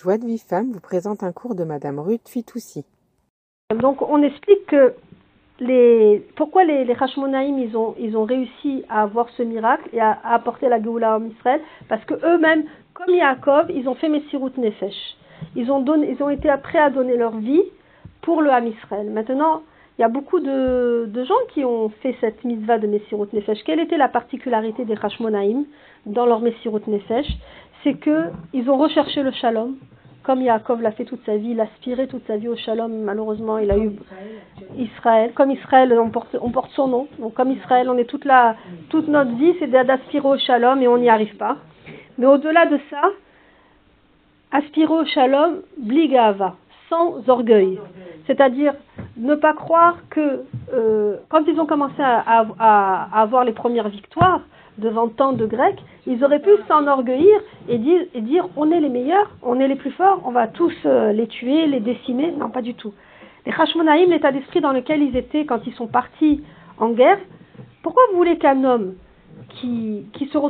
Joie de Vie Femme vous présente un cours de Madame Ruth Fitoussi. Donc on explique que les, pourquoi les, les ils ont, ils ont réussi à avoir ce miracle et à, à apporter la Géoula en Israël parce que eux-mêmes, comme Yaakov, ils ont fait Messirut Nefesh. Ils ont, donné, ils ont été prêts à donner leur vie pour le Ham Israël. Maintenant, il y a beaucoup de, de, gens qui ont fait cette mitzvah de Messirut Nefesh. Quelle était la particularité des Hashmonaïm dans leur Messirut Nefesh? C'est qu'ils ont recherché le shalom, comme Yaakov l'a fait toute sa vie, il a aspiré toute sa vie au shalom. Malheureusement, il a eu Israël. Comme Israël, on porte, on porte son nom. Donc, comme Israël, on est toute, la, toute notre vie, c'est d'aspirer au shalom et on n'y arrive pas. Mais au-delà de ça, aspirer au shalom, bligava, sans orgueil. C'est-à-dire ne pas croire que euh, quand ils ont commencé à, avoir les premières victoires devant tant de Grecs, ils auraient pu s'enorgueillir et dire, et dire on est les meilleurs, on est les plus forts, on va tous euh, les tuer, les décimer. Non, pas du tout. Les Hashmonaïm, l'état d'esprit dans lequel ils étaient quand ils sont partis en guerre, pourquoi vous voulez qu'un homme qui, qui se retrouve